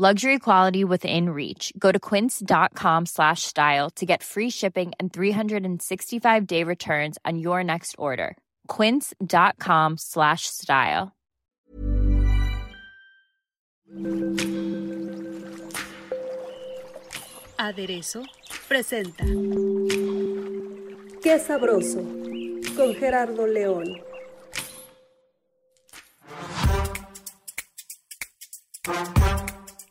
Luxury quality within reach. Go to quince.com slash style to get free shipping and 365-day returns on your next order. quince.com slash style. Aderezo presenta Qué sabroso con Gerardo León.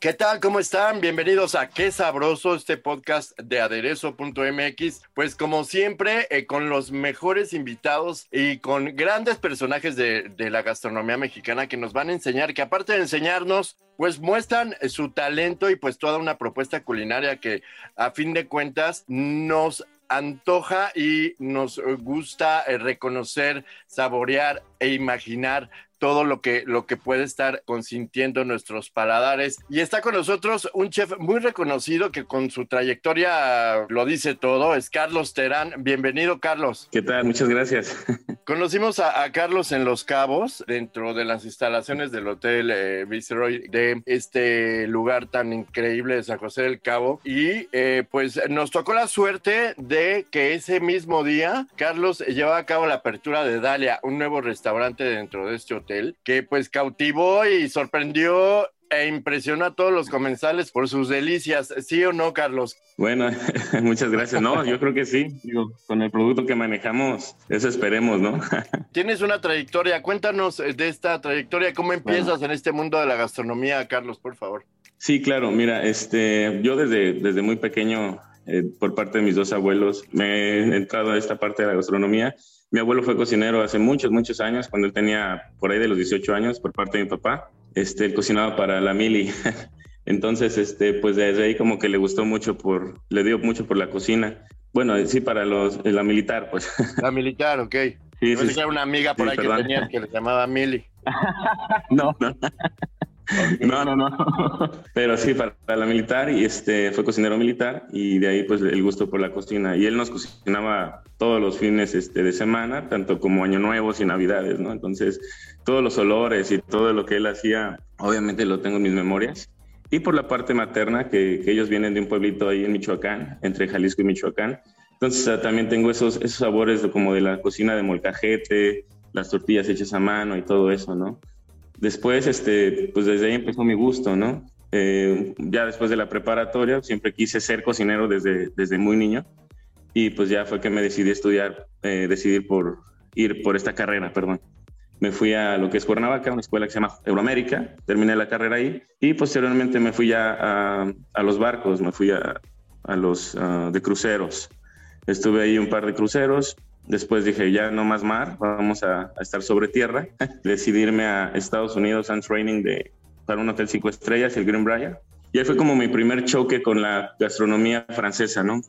¿Qué tal? ¿Cómo están? Bienvenidos a Qué Sabroso, este podcast de aderezo.mx. Pues como siempre, eh, con los mejores invitados y con grandes personajes de, de, la gastronomía mexicana que nos van a enseñar, que aparte de enseñarnos, pues muestran su talento y pues toda una propuesta culinaria que a fin de cuentas nos antoja y nos gusta eh, reconocer, saborear e imaginar todo lo que, lo que puede estar consintiendo nuestros paladares. Y está con nosotros un chef muy reconocido que con su trayectoria lo dice todo, es Carlos Terán. Bienvenido, Carlos. ¿Qué tal? Muchas gracias. Conocimos a, Carlos en Los Cabos, dentro de las instalaciones del Hotel eh, Viceroy de este lugar tan increíble de San José del Cabo. Y eh, pues nos tocó la suerte de que ese mismo día Carlos llevaba a cabo la apertura de Dalia, un nuevo restaurante dentro de este hotel que pues cautivó y sorprendió e impresionó a todos los comensales por sus delicias. ¿Sí o no, Carlos? Bueno, muchas gracias. No, yo creo que sí. Digo, con el producto que manejamos, eso esperemos, ¿no? Tienes una trayectoria. Cuéntanos de esta trayectoria. ¿Cómo empiezas bueno. en este mundo de la gastronomía, Carlos, por favor? Sí, claro. Mira, este, yo desde, desde muy pequeño, eh, por parte de mis dos abuelos, me he entrado a esta parte de la gastronomía mi abuelo fue cocinero hace muchos, muchos años, cuando él tenía por ahí de los 18 años, por parte de mi papá. Este, él cocinaba para la mili. Entonces, este, pues desde ahí como que le gustó mucho por, le dio mucho por la cocina. Bueno, sí, para los, la militar, pues. La militar, ok. Sí, sí, sí. una amiga por sí, ahí perdón. que tenía que le llamaba Mili. no, no. No, no, no. Pero sí, para, la militar y este fue cocinero militar y de ahí pues el gusto por la cocina. Y él nos cocinaba todos los fines este, de semana, tanto como Año Nuevo y Navidades, ¿no? Entonces, todos los olores y todo lo que él hacía, obviamente lo tengo en mis memorias. Y por la parte materna, que, que ellos vienen de un pueblito ahí en Michoacán, entre Jalisco y Michoacán. Entonces, también tengo esos, esos sabores como de la cocina de molcajete, las tortillas hechas a mano y todo eso, ¿no? Después, este, pues desde ahí empezó mi gusto, ¿no? Eh, ya después de la preparatoria, siempre quise ser cocinero desde, desde muy niño y pues ya fue que me decidí estudiar, eh, decidir por ir por esta carrera, perdón. Me fui a lo que es Cuernavaca, una escuela que se llama Euroamérica, terminé la carrera ahí y posteriormente me fui ya a, a los barcos, me fui a, a los uh, de cruceros. Estuve ahí un par de cruceros, Después dije, ya no más mar, vamos a, estar sobre tierra. Decidí irme a Estados Unidos en training de, para un hotel cinco estrellas, el Greenbrier. Y ahí fue como mi primer choque con la gastronomía francesa, ¿no?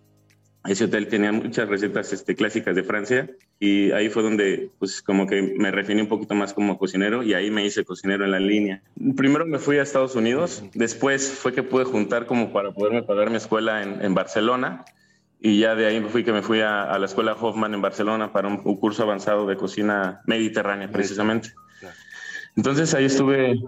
Ese hotel tenía muchas recetas este, clásicas de Francia y ahí fue donde, pues, como que me refiní un poquito más como cocinero y ahí me hice cocinero en la línea. Primero me fui a Estados Unidos, después fue que pude juntar como para poderme pagar mi escuela en, en Barcelona y ya de ahí fui que me fui a, a, la escuela Hoffman en Barcelona para un, un curso avanzado de cocina mediterránea precisamente. Entonces ahí estuve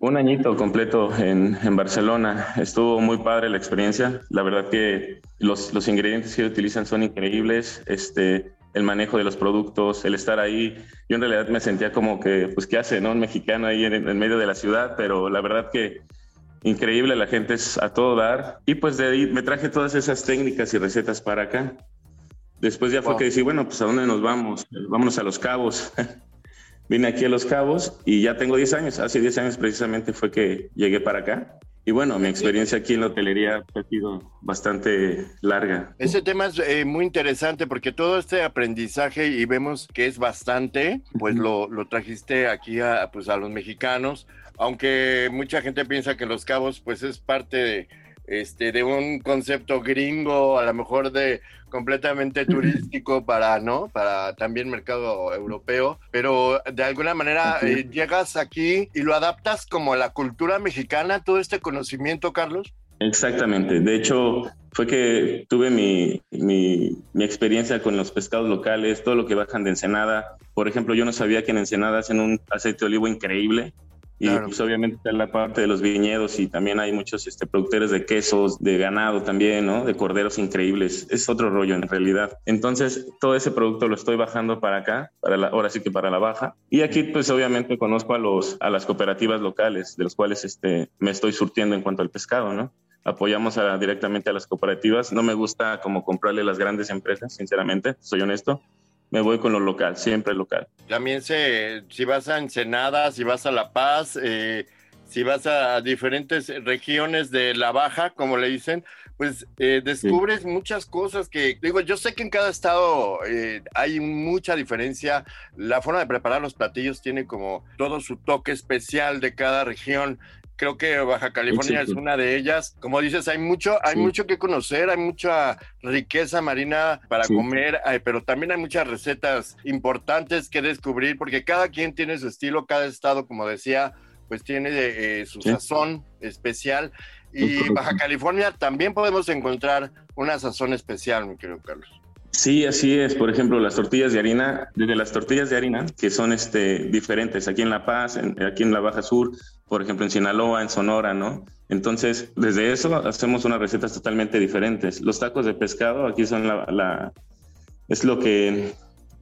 un añito completo en, en, Barcelona. Estuvo muy padre la experiencia. La verdad que los, los ingredientes que utilizan son increíbles. Este, el manejo de los productos, el estar ahí. Yo en realidad me sentía como que, pues, ¿qué hace, no? Un mexicano ahí en, en medio de la ciudad, pero la verdad que increíble, la gente es a todo dar. Y pues de ahí me traje todas esas técnicas y recetas para acá. Después ya fue wow. que decí, bueno, pues a dónde nos vamos? Vámonos a Los Cabos. Vine aquí a Los Cabos y ya tengo 10 años. Hace 10 años precisamente fue que llegué para acá. Y bueno, mi experiencia aquí en la hotelería ha sido bastante larga. Ese tema es eh, muy interesante porque todo este aprendizaje, y vemos que es bastante, pues lo, lo trajiste aquí a, pues a los mexicanos, aunque mucha gente piensa que Los Cabos pues es parte de, este, de un concepto gringo, a lo mejor de completamente turístico para, ¿no? Para también mercado europeo, pero de alguna manera eh, llegas aquí y lo adaptas como a la cultura mexicana, todo este conocimiento, Carlos. Exactamente. De hecho, fue que tuve mi, mi, mi, experiencia con los pescados locales, todo lo que bajan de Ensenada. Por ejemplo, yo no sabía que en Ensenada hacen un aceite de olivo increíble. Y pues obviamente está la parte de los viñedos y también hay muchos este, productores de quesos, de ganado también, ¿no? De corderos increíbles. Es otro rollo en realidad. Entonces, todo ese producto lo estoy bajando para acá, para la, ahora sí que para la baja. Y aquí pues obviamente conozco a, los, a las cooperativas locales, de los cuales este, me estoy surtiendo en cuanto al pescado, ¿no? apoyamos directamente a las cooperativas. No me gusta como comprarle las grandes empresas, sinceramente, soy honesto me voy con lo local, siempre local. También se, si vas a Ensenada, si vas a La Paz, eh, si vas a diferentes regiones de la Baja, como le dicen, pues eh, descubres muchas cosas que, digo, yo sé que en cada estado eh, hay mucha diferencia, la forma de preparar los platillos tiene como todo su toque especial de cada región creo que Baja California es una de ellas. Como dices, hay mucho, hay mucho que conocer, hay mucha riqueza marina para comer, pero también hay muchas recetas importantes que descubrir, porque cada quien tiene su estilo, cada estado, como decía, pues tiene eh, su sazón especial. Y Baja California también podemos encontrar una sazón especial, mi querido Carlos. Sí, así es. Por ejemplo, las tortillas de harina, desde las tortillas de harina, que son este, diferentes aquí en La Paz, aquí en la Baja Sur, por ejemplo, en Sinaloa, en Sonora, ¿no? Entonces, desde eso hacemos unas recetas totalmente diferentes. Los tacos de pescado aquí son la, es lo que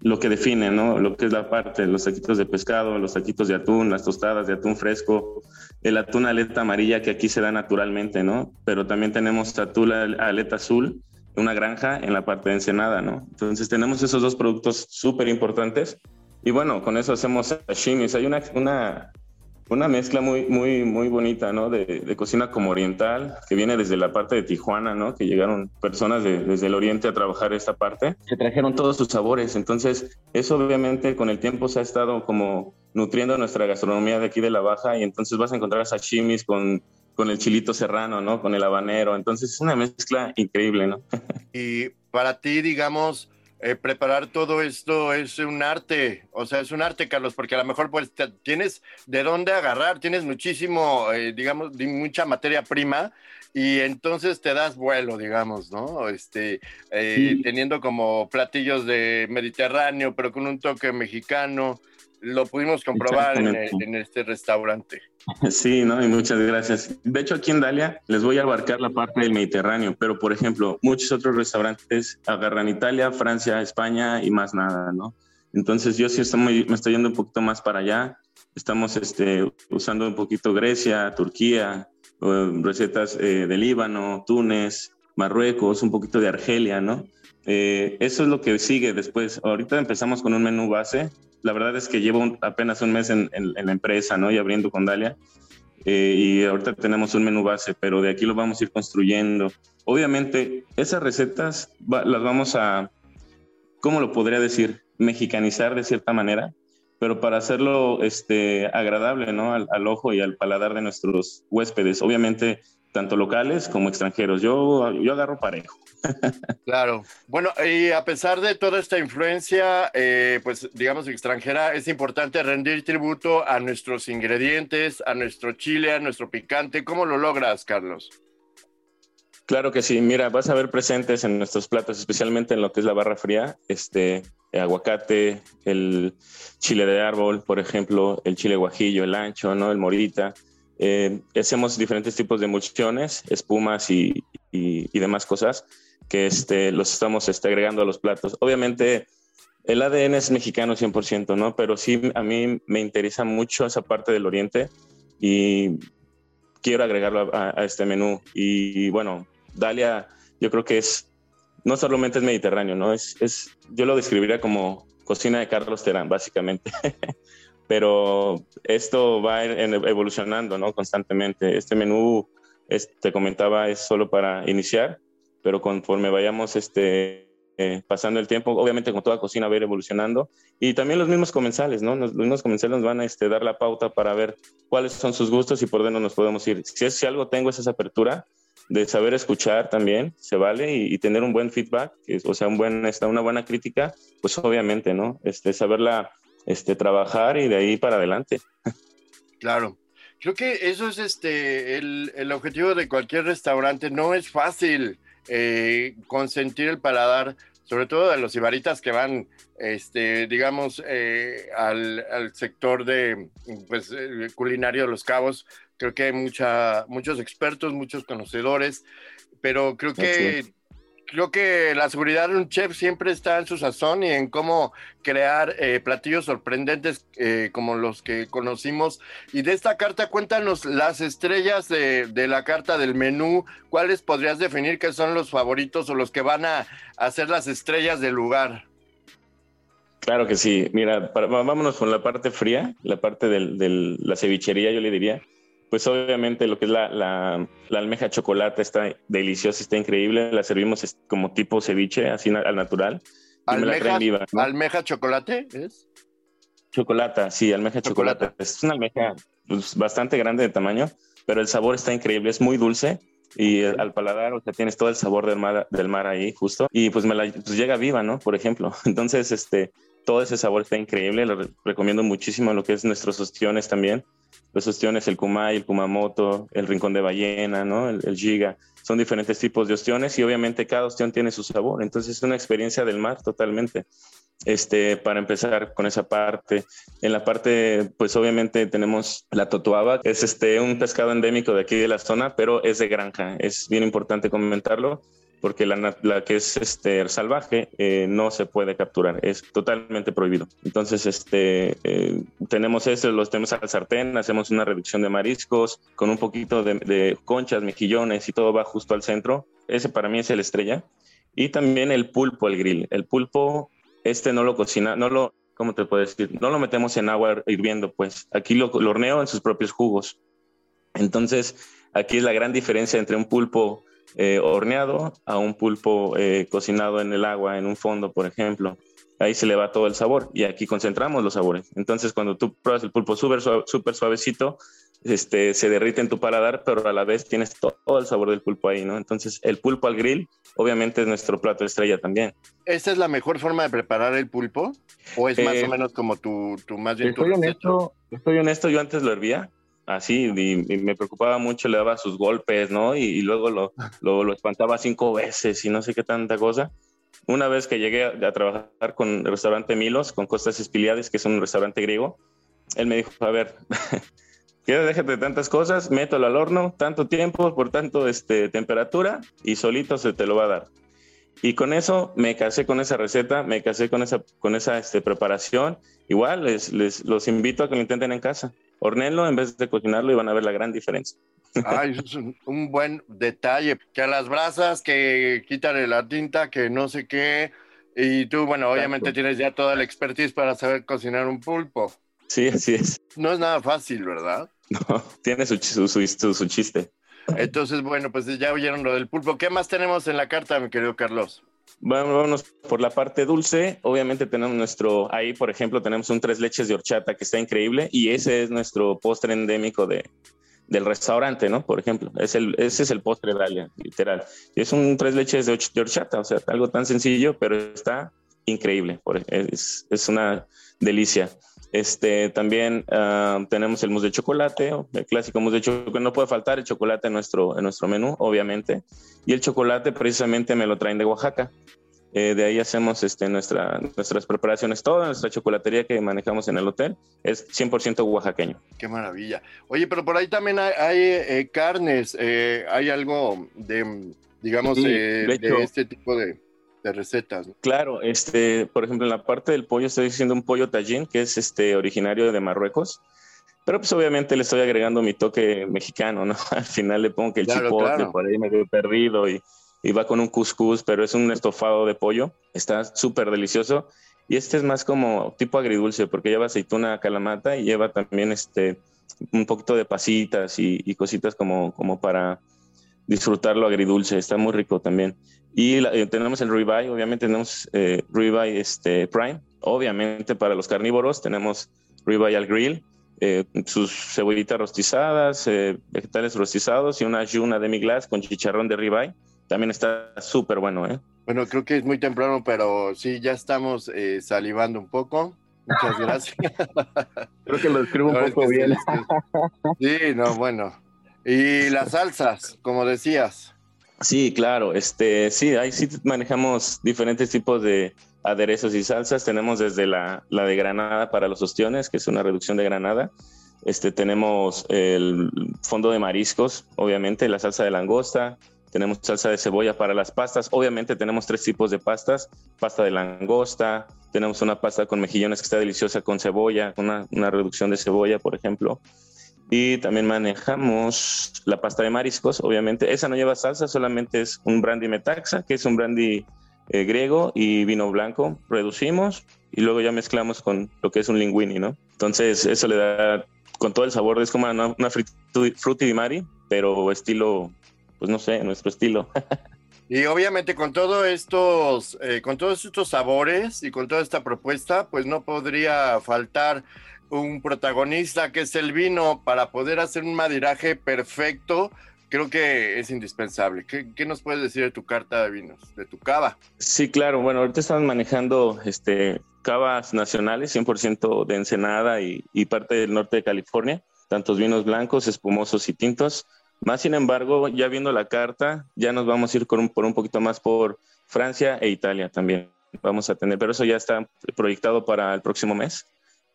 lo que define, ¿no? Lo que es la parte, los taquitos de pescado, los taquitos de atún, las tostadas de atún fresco, el atún aleta amarilla que aquí se da naturalmente, ¿no? Pero también tenemos atún aleta azul, una granja en la parte de Ensenada, ¿no? Entonces tenemos esos dos productos súper importantes y bueno, con eso hacemos sashimis. Hay una, una una mezcla muy, muy, muy bonita, ¿no? De, cocina como oriental, que viene desde la parte de Tijuana, ¿no? Que llegaron personas desde el oriente a trabajar esta parte, que trajeron todos sus sabores. Entonces, eso obviamente con el tiempo se ha estado como nutriendo nuestra gastronomía de aquí de la Baja y entonces vas a encontrar sashimis con, con el chilito serrano, ¿no? Con el habanero. Entonces, es una mezcla increíble, ¿no? y para ti, digamos eh, preparar todo esto es un arte, o sea, es un arte, Carlos, porque a lo mejor pues tienes de dónde agarrar, tienes muchísimo, eh, digamos, mucha materia prima y entonces te das vuelo, digamos, ¿no? Este, eh, teniendo como platillos de Mediterráneo, pero con un toque mexicano, lo pudimos comprobar en, este restaurante. Sí, ¿no? Y muchas gracias. De hecho, aquí en Dalia les voy a abarcar la parte del Mediterráneo, pero por ejemplo, muchos otros restaurantes agarran Italia, Francia, España y más nada, ¿no? Entonces yo sí estoy me estoy yendo un poquito más para allá. Estamos este, usando un poquito Grecia, Turquía, recetas eh, de Líbano, Túnez, Marruecos, un poquito de Argelia, ¿no? Eh, eso es lo que sigue después. Ahorita empezamos con un menú base la verdad es que llevo apenas un mes en, la empresa, ¿no? Y abriendo con Dalia. Eh, y ahorita tenemos un menú base, pero de aquí lo vamos a ir construyendo. Obviamente, esas recetas las vamos a, ¿cómo lo podría decir? Mexicanizar de cierta manera, pero para hacerlo este, agradable, ¿no? Al, al ojo y al paladar de nuestros huéspedes. Obviamente, tanto locales como extranjeros. Yo, yo agarro parejo. Claro. Bueno, y a pesar de toda esta influencia, eh, pues digamos extranjera, es importante rendir tributo a nuestros ingredientes, a nuestro chile, a nuestro picante. ¿Cómo lo logras, Carlos? Claro que sí. Mira, vas a ver presentes en nuestros platos, especialmente en lo que es la barra fría, este aguacate, el chile de árbol, por ejemplo, el chile guajillo, el ancho, ¿no? El morita eh, hacemos diferentes tipos de emulsiones, espumas y, y, demás cosas que este, los estamos este, agregando a los platos. Obviamente, el ADN es mexicano 100%, ¿no? Pero sí, a mí me interesa mucho esa parte del oriente y quiero agregarlo a, este menú. Y bueno, Dalia, yo creo que es, no solamente es mediterráneo, ¿no? Es, es, yo lo describiría como cocina de Carlos Terán, básicamente. pero esto va evolucionando ¿no? constantemente. Este menú, te comentaba, es solo para iniciar, pero conforme vayamos este, eh, pasando el tiempo, obviamente con toda cocina va a ir evolucionando. Y también los mismos comensales, ¿no? Los mismos comensales nos van a este, dar la pauta para ver cuáles son sus gustos y por dónde nos podemos ir. Si, es, si algo tengo es esa apertura, de saber escuchar también, se vale, y, tener un buen feedback, o sea, un buen, una buena crítica, pues obviamente, ¿no? Este, saberla este, trabajar y de ahí para adelante. Claro. Creo que eso es este, el, el objetivo de cualquier restaurante. No es fácil eh, consentir el paladar, sobre todo de los ibaritas que van, este, digamos, eh, al, al, sector de pues, culinario de los cabos. Creo que hay mucha, muchos expertos, muchos conocedores, pero creo que creo que la seguridad de un chef siempre está en su sazón y en cómo crear eh, platillos sorprendentes eh, como los que conocimos. Y de esta carta, cuéntanos las estrellas de, de, la carta del menú. ¿Cuáles podrías definir que son los favoritos o los que van a hacer las estrellas del lugar? Claro que sí. Mira, vámonos con la parte fría, la parte de la cevichería, yo le diría pues obviamente lo que es la, la, almeja chocolate está deliciosa, está increíble. La servimos como tipo ceviche, así al natural. ¿Almeja, ¿Almeja chocolate es? Chocolata, sí, almeja chocolate. Es una almeja pues, bastante grande de tamaño, pero el sabor está increíble, es muy dulce y al paladar, o sea, tienes todo el sabor del mar, del mar ahí justo y pues me la pues llega viva, ¿no? Por ejemplo. Entonces, este, todo ese sabor está increíble, lo recomiendo muchísimo lo que es nuestros ostiones también los ostiones, el kumai, el kumamoto, el rincón de ballena, ¿no? El, giga. Son diferentes tipos de ostiones y obviamente cada ostión tiene su sabor. Entonces es una experiencia del mar totalmente. Este, para empezar con esa parte. En la parte, pues obviamente tenemos la totuaba, es este, un pescado endémico de aquí de la zona, pero es de granja. Es bien importante comentarlo porque la, la, que es este, salvaje eh, no se puede capturar, es totalmente prohibido. Entonces, este, eh, tenemos eso, los tenemos al sartén, hacemos una reducción de mariscos con un poquito de, de, conchas, mejillones y todo va justo al centro. Ese para mí es el estrella. Y también el pulpo, el grill. El pulpo, este no lo cocina, no lo, ¿cómo te puedo decir? No lo metemos en agua hirviendo, pues aquí lo, lo horneo en sus propios jugos. Entonces, aquí es la gran diferencia entre un pulpo eh, horneado a un pulpo eh, cocinado en el agua, en un fondo, por ejemplo. Ahí se le va todo el sabor y aquí concentramos los sabores. Entonces, cuando tú pruebas el pulpo súper super suavecito, este, se derrite en tu paladar, pero a la vez tienes todo el sabor del pulpo ahí, ¿no? Entonces, el pulpo al grill, obviamente, es nuestro plato estrella también. ¿Esta es la mejor forma de preparar el pulpo? ¿O es más o eh, menos como tu, tu más bien estoy honesto, estoy honesto, yo antes lo hervía, así, y, me preocupaba mucho, le daba sus golpes, ¿no? Y, luego lo, lo, espantaba cinco veces y no sé qué tanta cosa. Una vez que llegué a, trabajar con el restaurante Milos, con Costas Espiliades, que es un restaurante griego, él me dijo, a ver, déjate de tantas cosas, mételo al horno, tanto tiempo, por tanto este, temperatura, y solito se te lo va a dar. Y con eso me casé con esa receta, me casé con esa, con esa este, preparación. Igual les, les, los invito a que lo intenten en casa hornenlo en vez de cocinarlo y van a ver la gran diferencia. Ay, es un, buen detalle. Que a las brasas, que quítale la tinta, que no sé qué. Y tú, bueno, obviamente tienes ya toda la expertise para saber cocinar un pulpo. Sí, así es. No es nada fácil, ¿verdad? No, tiene su, su, su, su chiste. Entonces, bueno, pues ya oyeron lo del pulpo. ¿Qué más tenemos en la carta, mi querido Carlos? Vámonos por la parte dulce. Obviamente tenemos nuestro, ahí por ejemplo tenemos un tres leches de horchata que está increíble y ese es nuestro postre endémico de, del restaurante, ¿no? Por ejemplo, es el, ese es el postre Dalia, literal. Es un tres leches de, horchata, o sea, algo tan sencillo, pero está increíble. Es, es una delicia. Este, también ah, tenemos el mousse de chocolate, el clásico mousse de chocolate. No puede faltar el chocolate en nuestro, en nuestro menú, obviamente. Y el chocolate precisamente me lo traen de Oaxaca. Eh, de ahí hacemos este, nuestra, nuestras preparaciones, toda nuestra chocolatería que manejamos en el hotel es 100% oaxaqueño. Qué maravilla. Oye, pero por ahí también hay, eh, carnes, eh, hay algo de, digamos, de, este tipo de de recetas. Claro, este, por ejemplo, en la parte del pollo estoy haciendo un pollo tallín que es este originario de Marruecos. Pero pues obviamente le estoy agregando mi toque mexicano, ¿no? Al final le pongo que el chipotle por ahí me perdido y, y, va con un couscous, pero es un estofado de pollo. Está súper delicioso. Y este es más como tipo agridulce porque lleva aceituna calamata y lleva también este un poquito de pasitas y, y cositas como, como para disfrutarlo agridulce. Está muy rico también. Y eh, tenemos el ribeye, obviamente tenemos eh, ribeye este, prime. Obviamente para los carnívoros tenemos ribeye al grill. eh, sus cebollitas rostizadas, eh, vegetales rostizados y una yuna de mi glass con chicharrón de ribeye. También está súper bueno, ¿eh? Bueno, creo que es muy temprano, pero sí, ya estamos eh, salivando un poco. Muchas gracias. creo que lo escribo un poco bien. Sí, no, bueno. Y las salsas, como decías. Sí, claro. Este, sí, ahí sí manejamos diferentes tipos de aderezos y salsas. Tenemos desde la, la de granada para los ostiones, que es una reducción de granada. Este, tenemos el fondo de mariscos, obviamente, la salsa de langosta, tenemos salsa de cebolla para las pastas. Obviamente tenemos tres tipos de pastas. Pasta de langosta, tenemos una pasta con mejillones que está deliciosa con cebolla, una, una reducción de cebolla, por ejemplo. Y también manejamos la pasta de mariscos, obviamente. Esa no lleva salsa, solamente es un brandy metaxa, que es un brandy eh, griego y vino blanco. Reducimos y luego ya mezclamos con lo que es un linguini, ¿no? Entonces eso le da con todo el sabor, es como una, una frutti di mari, pero estilo pues no sé, nuestro estilo. Y obviamente con todos estos, eh, con todos estos sabores y con toda esta propuesta, pues no podría faltar un protagonista que es el vino para poder hacer un madiraje perfecto. Creo que es indispensable. ¿Qué, nos puedes decir de tu carta de vinos, de tu cava? Sí, claro. Bueno, ahorita están manejando este, cavas nacionales, 100% de Ensenada y, parte del norte de California, tantos vinos blancos, espumosos y tintos. Más sin embargo, ya viendo la carta, ya nos vamos a ir un, por un poquito más por Francia e Italia también. Vamos a tener, pero eso ya está proyectado para el próximo mes.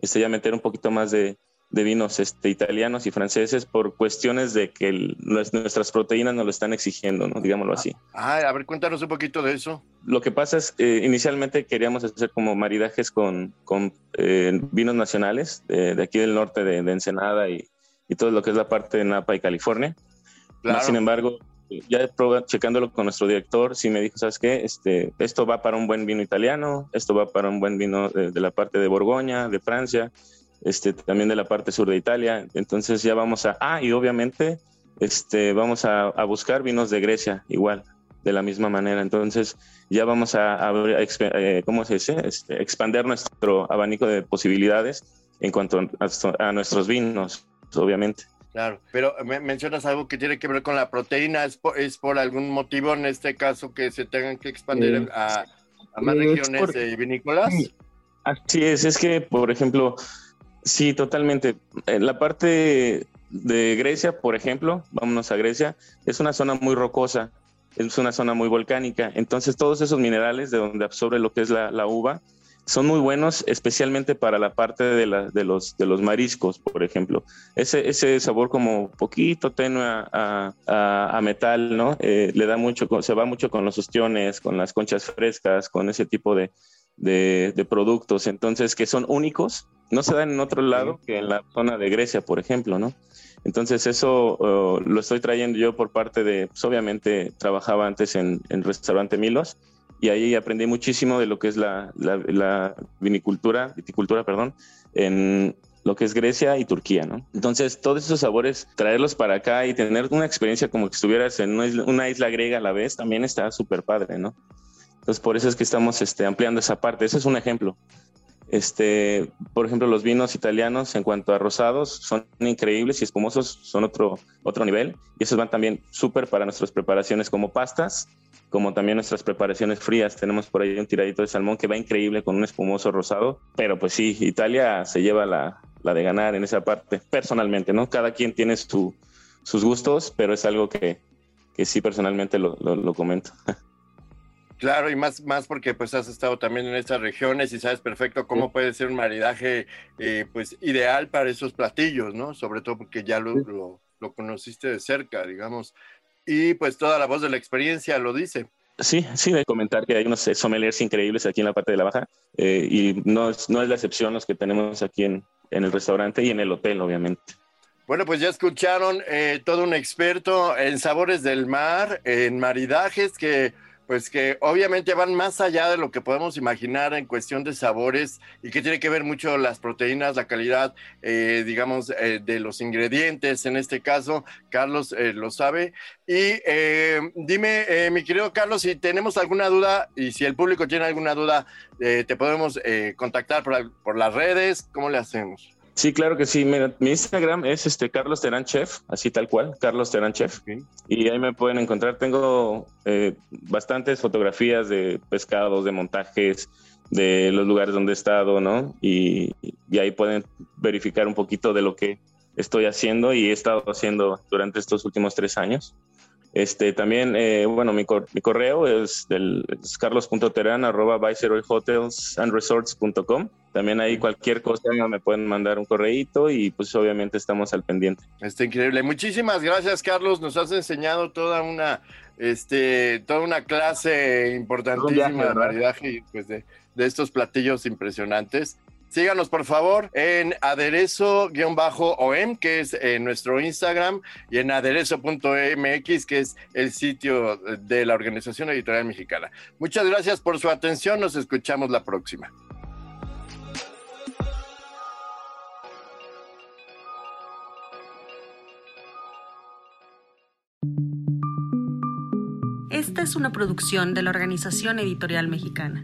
Este, ya meter un poquito más de, de vinos este, italianos y franceses por cuestiones de que nuestras proteínas nos lo están exigiendo, ¿no? digámoslo así. Ah, a ver, cuéntanos un poquito de eso. Lo que pasa es, eh, inicialmente queríamos hacer como maridajes con, con eh, vinos nacionales de, aquí del norte de, de Ensenada y, y, todo lo que es la parte de Napa y California sin embargo, ya checándolo con nuestro director, sí me dijo, ¿sabes qué? Este, esto va para un buen vino italiano, esto va para un buen vino de, la parte de Borgoña, de Francia, este, también de la parte sur de Italia. Entonces ya vamos a, ah, y obviamente este, vamos a, buscar vinos de Grecia igual, de la misma manera. Entonces ya vamos a, eh, ¿cómo se dice? Este, expander nuestro abanico de posibilidades en cuanto a nuestros vinos, obviamente. Claro, pero mencionas algo que tiene que ver con la proteína, ¿es por, algún motivo en este caso que se tengan que expandir a, más regiones vinícolas? Así es, es que, por ejemplo, sí, totalmente. En la parte de Grecia, por ejemplo, vámonos a Grecia, es una zona muy rocosa, es una zona muy volcánica, entonces todos esos minerales de donde absorbe lo que es la, la uva, son muy buenos, especialmente para la parte de, de, los, de los mariscos, por ejemplo. Ese, ese sabor como poquito tenue a, a, metal, ¿no? Eh, le da mucho, se va mucho con los ostiones, con las conchas frescas, con ese tipo de, de, productos, entonces, que son únicos, no se dan en otro lado que en la zona de Grecia, por ejemplo, ¿no? Entonces eso oh, lo estoy trayendo yo por parte de, pues obviamente trabajaba antes en, en restaurante Milos, y ahí aprendí muchísimo de lo que es la, la, vinicultura, viticultura, perdón, en lo que es Grecia y Turquía, ¿no? Entonces, todos esos sabores, traerlos para acá y tener una experiencia como que estuvieras en una isla, griega a la vez, también está súper padre, ¿no? Entonces, por eso es que estamos este, ampliando esa parte. Ese es un ejemplo. Este, por ejemplo, los vinos italianos en cuanto a rosados son increíbles y espumosos son otro, otro nivel. Y esos van también súper para nuestras preparaciones como pastas como también nuestras preparaciones frías. Tenemos por ahí un tiradito de salmón que va increíble con un espumoso rosado, pero pues sí, Italia se lleva la, la de ganar en esa parte, personalmente, ¿no? Cada quien tiene su, sus gustos, pero es algo que, que sí personalmente lo, lo, comento. Claro, y más, más porque pues has estado también en estas regiones y sabes perfecto cómo puede ser un maridaje eh, pues ideal para esos platillos, ¿no? Sobre todo porque ya lo, lo, lo, conociste de cerca, digamos y pues toda la voz de la experiencia lo dice. Sí, sí, de comentar que hay unos sommeliers increíbles aquí en la parte de la baja eh, y no es, no es la excepción los que tenemos aquí en, en el restaurante y en el hotel, obviamente. Bueno, pues ya escucharon eh, todo un experto en sabores del mar, en maridajes que pues que obviamente van más allá de lo que podemos imaginar en cuestión de sabores y que tiene que ver mucho las proteínas, la calidad, eh, digamos, eh, de los ingredientes. En este caso, Carlos eh, lo sabe. Y dime, mi querido Carlos, si tenemos alguna duda y si el público tiene alguna duda, te podemos contactar por, por las redes. ¿Cómo le hacemos? Sí, claro que sí. Mira, mi Instagram es este Carlos Terán Chef, así tal cual, Carlos Terán Chef. Y ahí me pueden encontrar. Tengo eh, bastantes fotografías de pescados, de montajes, de los lugares donde he estado, ¿no? Y, y ahí pueden verificar un poquito de lo que estoy haciendo y he estado haciendo durante estos últimos tres años. Este, también, eh, bueno, mi, mi, correo es, del, es carlos.terán arroba resorts.com. También ahí cualquier cosa me pueden mandar un correíto y pues obviamente estamos al pendiente. Está increíble. Muchísimas gracias, Carlos. Nos has enseñado toda una, este, toda una clase importantísima de maridaje y pues de, de estos platillos impresionantes. Síganos por favor en aderezo-om, que es en nuestro Instagram, y en aderezo.mx, que es el sitio de la Organización Editorial Mexicana. Muchas gracias por su atención, nos escuchamos la próxima. Esta es una producción de la Organización Editorial Mexicana.